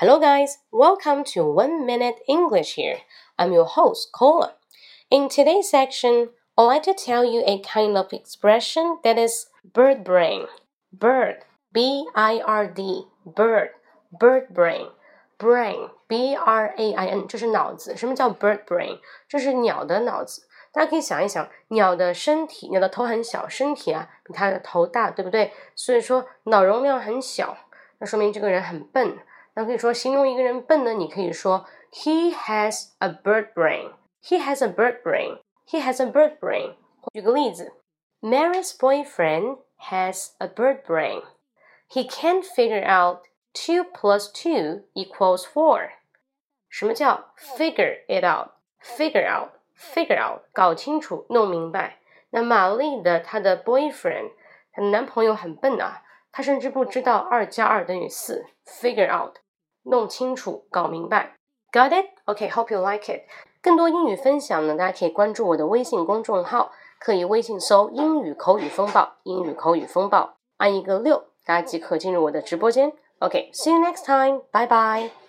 Hello, guys. Welcome to One Minute English here. I'm your host, Cola. In today's section, I'd like to tell you a kind of expression that is bird brain. Bird, B I R D, bird, bird brain. Brain, B R A I N，这是脑子。什么叫 bird brain？这是鸟的脑子。大家可以想一想，鸟的身体，鸟的头很小，身体啊比它的头大，对不对？所以说脑容量很小，那说明这个人很笨。 那可以说形容一个人笨呢，你可以说 He has a bird brain. He has a bird brain. He has a bird brain. 举个例子，Mary's boyfriend has a bird brain. He can't figure out two plus two equals four. 什么叫 figure it out？figure out，figure out，搞清楚，弄明白。那玛丽的她的 boyfriend，她的男朋友很笨啊，他甚至不知道二加二等于四。figure out，弄清楚，搞明白。Got it? OK, hope you like it. 更多英语分享呢，大家可以关注我的微信公众号，可以微信搜“英语口语风暴”，英语口语风暴，按一个六，大家即可进入我的直播间。OK, see you next time. Bye bye.